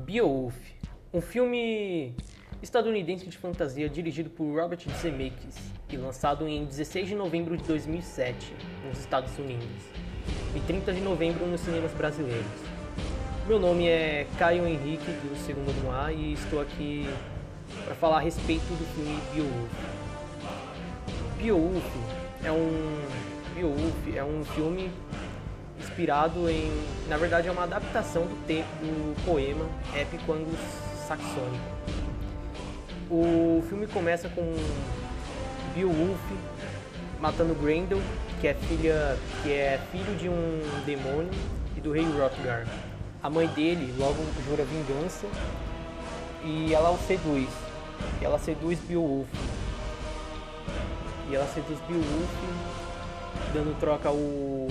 Beowulf, um filme estadunidense de fantasia dirigido por Robert Zemeckis e lançado em 16 de novembro de 2007 nos Estados Unidos e 30 de novembro nos cinemas brasileiros. Meu nome é Caio Henrique do Segundo no Ar e estou aqui para falar a respeito do filme Beowulf. Beowulf é um Beowulf é um filme inspirado em, na verdade, é uma adaptação do, te, do poema épico anglo-saxônico. O filme começa com Beowulf matando Grendel, que é filha, que é filho de um demônio e do rei Hrothgar. A mãe dele logo jura vingança e ela o seduz. E ela seduz Beowulf. E ela seduz Beowulf dando troca o,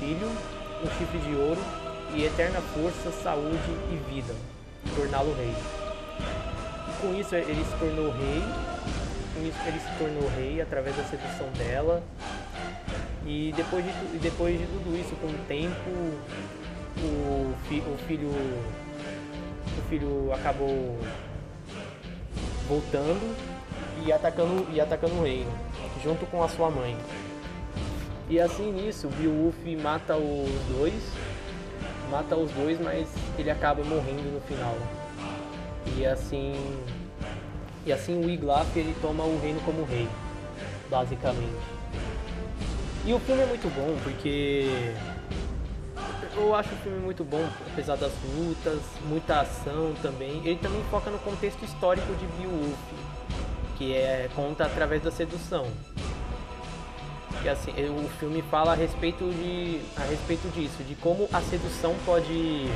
filho, um chifre de ouro e eterna força, saúde e vida, torná-lo rei. E com isso ele se tornou rei, com isso ele se tornou rei através da sedução dela. E depois de, depois de tudo isso, com o tempo, o, fi, o filho o filho acabou voltando e atacando, e atacando o reino, junto com a sua mãe. E assim nisso, Beowulf mata os dois, mata os dois, mas ele acaba morrendo no final. E assim, e assim o Iglaf ele toma o reino como rei, basicamente. E o filme é muito bom porque eu acho o filme muito bom, apesar das lutas, muita ação também. Ele também foca no contexto histórico de Beowulf, que é conta através da sedução. E assim, o filme fala a respeito de a respeito disso, de como a sedução pode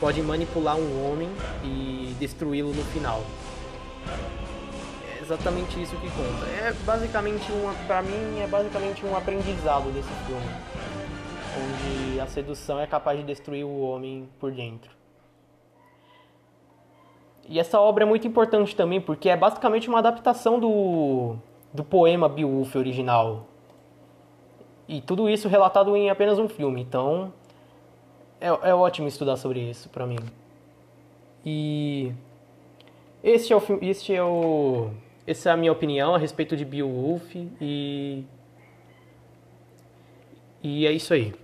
pode manipular um homem e destruí-lo no final. É exatamente isso que conta. É basicamente uma, para mim é basicamente um aprendizado desse filme, onde a sedução é capaz de destruir o homem por dentro. E essa obra é muito importante também porque é basicamente uma adaptação do do poema Beowulf original. E tudo isso relatado em apenas um filme. Então, é, é ótimo estudar sobre isso para mim. E este é o este é o essa é a minha opinião a respeito de Beowulf e e é isso aí.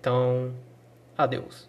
Então, adeus.